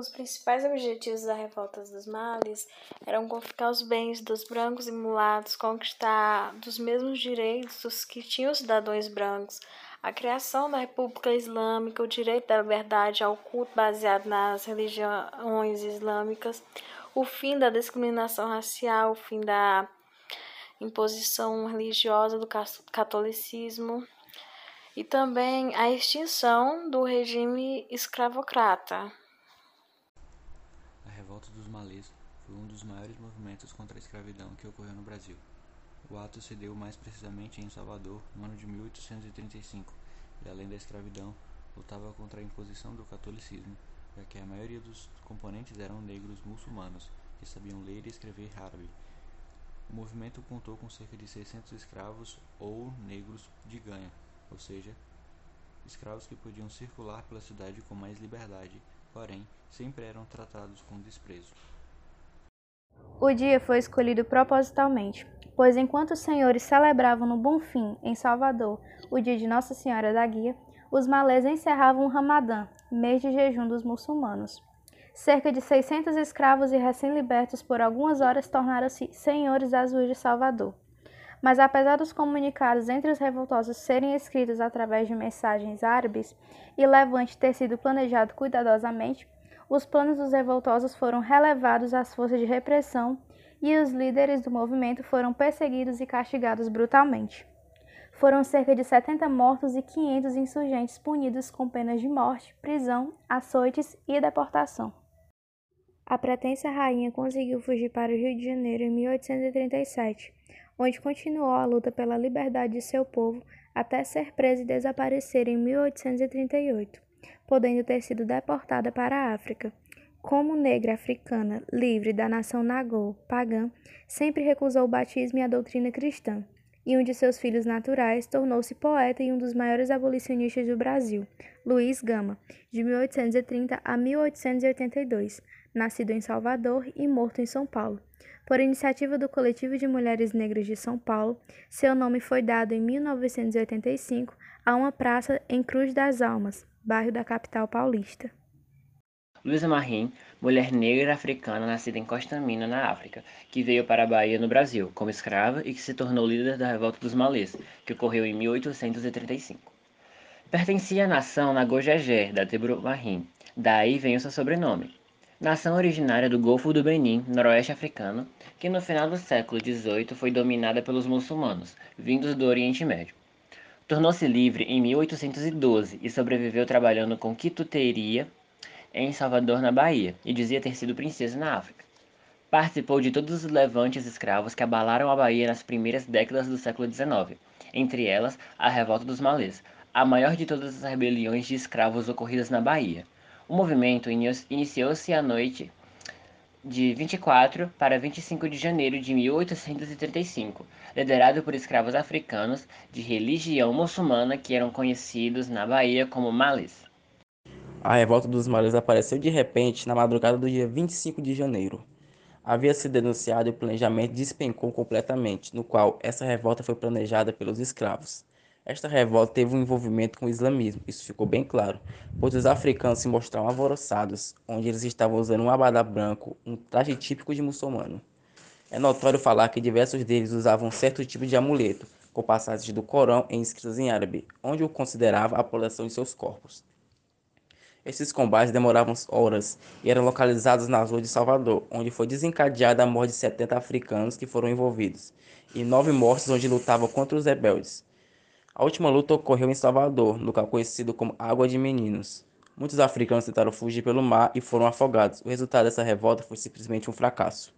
Os principais objetivos da revolta dos males eram confiscar os bens dos brancos e mulatos, conquistar dos mesmos direitos que tinham os cidadãos brancos, a criação da República Islâmica, o direito da liberdade ao culto baseado nas religiões islâmicas, o fim da discriminação racial, o fim da imposição religiosa do catolicismo e também a extinção do regime escravocrata. Malês foi um dos maiores movimentos contra a escravidão que ocorreu no Brasil. O ato se deu mais precisamente em Salvador, no ano de 1835, e além da escravidão, lutava contra a imposição do catolicismo, já que a maioria dos componentes eram negros muçulmanos, que sabiam ler e escrever árabe. O movimento contou com cerca de 600 escravos ou negros de ganha, ou seja, escravos que podiam circular pela cidade com mais liberdade, porém sempre eram tratados com desprezo. O dia foi escolhido propositalmente, pois enquanto os senhores celebravam no Bonfim, em Salvador, o dia de Nossa Senhora da Guia, os malês encerravam o Ramadã, mês de jejum dos muçulmanos. Cerca de 600 escravos e recém-libertos por algumas horas tornaram-se senhores das ruas de Salvador. Mas apesar dos comunicados entre os revoltosos serem escritos através de mensagens árabes e levante ter sido planejado cuidadosamente, os planos dos revoltosos foram relevados às forças de repressão e os líderes do movimento foram perseguidos e castigados brutalmente. Foram cerca de 70 mortos e 500 insurgentes punidos com penas de morte, prisão, açoites e deportação. A pretensa rainha conseguiu fugir para o Rio de Janeiro em 1837, onde continuou a luta pela liberdade de seu povo até ser presa e desaparecer em 1838, podendo ter sido deportada para a África. Como negra africana, livre da nação Nagô, pagã, sempre recusou o batismo e a doutrina cristã, e um de seus filhos naturais tornou-se poeta e um dos maiores abolicionistas do Brasil, Luiz Gama, de 1830 a 1882, nascido em Salvador e morto em São Paulo. Por iniciativa do Coletivo de Mulheres Negras de São Paulo, seu nome foi dado em 1985 a uma praça em Cruz das Almas, bairro da capital paulista. Luísa Marim, mulher negra africana nascida em Costa Mina, na África, que veio para a Bahia, no Brasil, como escrava e que se tornou líder da Revolta dos Malês, que ocorreu em 1835. Pertencia à nação Nagojejé, da tribo Marim, daí vem o seu sobrenome. Nação originária do Golfo do Benin, noroeste africano, que no final do século XVIII foi dominada pelos muçulmanos, vindos do Oriente Médio. Tornou-se livre em 1812 e sobreviveu trabalhando com quituteria em Salvador, na Bahia, e dizia ter sido princesa na África. Participou de todos os levantes escravos que abalaram a Bahia nas primeiras décadas do século XIX, entre elas a Revolta dos Malês, a maior de todas as rebeliões de escravos ocorridas na Bahia. O movimento iniciou-se à noite de 24 para 25 de janeiro de 1835, liderado por escravos africanos de religião muçulmana que eram conhecidos na Bahia como malês. A revolta dos malês apareceu de repente na madrugada do dia 25 de janeiro. Havia sido denunciado e o planejamento despencou completamente, no qual essa revolta foi planejada pelos escravos. Esta revolta teve um envolvimento com o islamismo, isso ficou bem claro, pois os africanos se mostraram alvoroçados, onde eles estavam usando um abadá branco, um traje típico de muçulmano. É notório falar que diversos deles usavam certo tipo de amuleto, com passagens do Corão em escritas em árabe, onde o considerava a proteção de seus corpos. Esses combates demoravam horas e eram localizados nas ruas de Salvador, onde foi desencadeada a morte de 70 africanos que foram envolvidos, e nove mortes onde lutavam contra os rebeldes. A última luta ocorreu em Salvador, local conhecido como Água de Meninos. Muitos africanos tentaram fugir pelo mar e foram afogados. O resultado dessa revolta foi simplesmente um fracasso.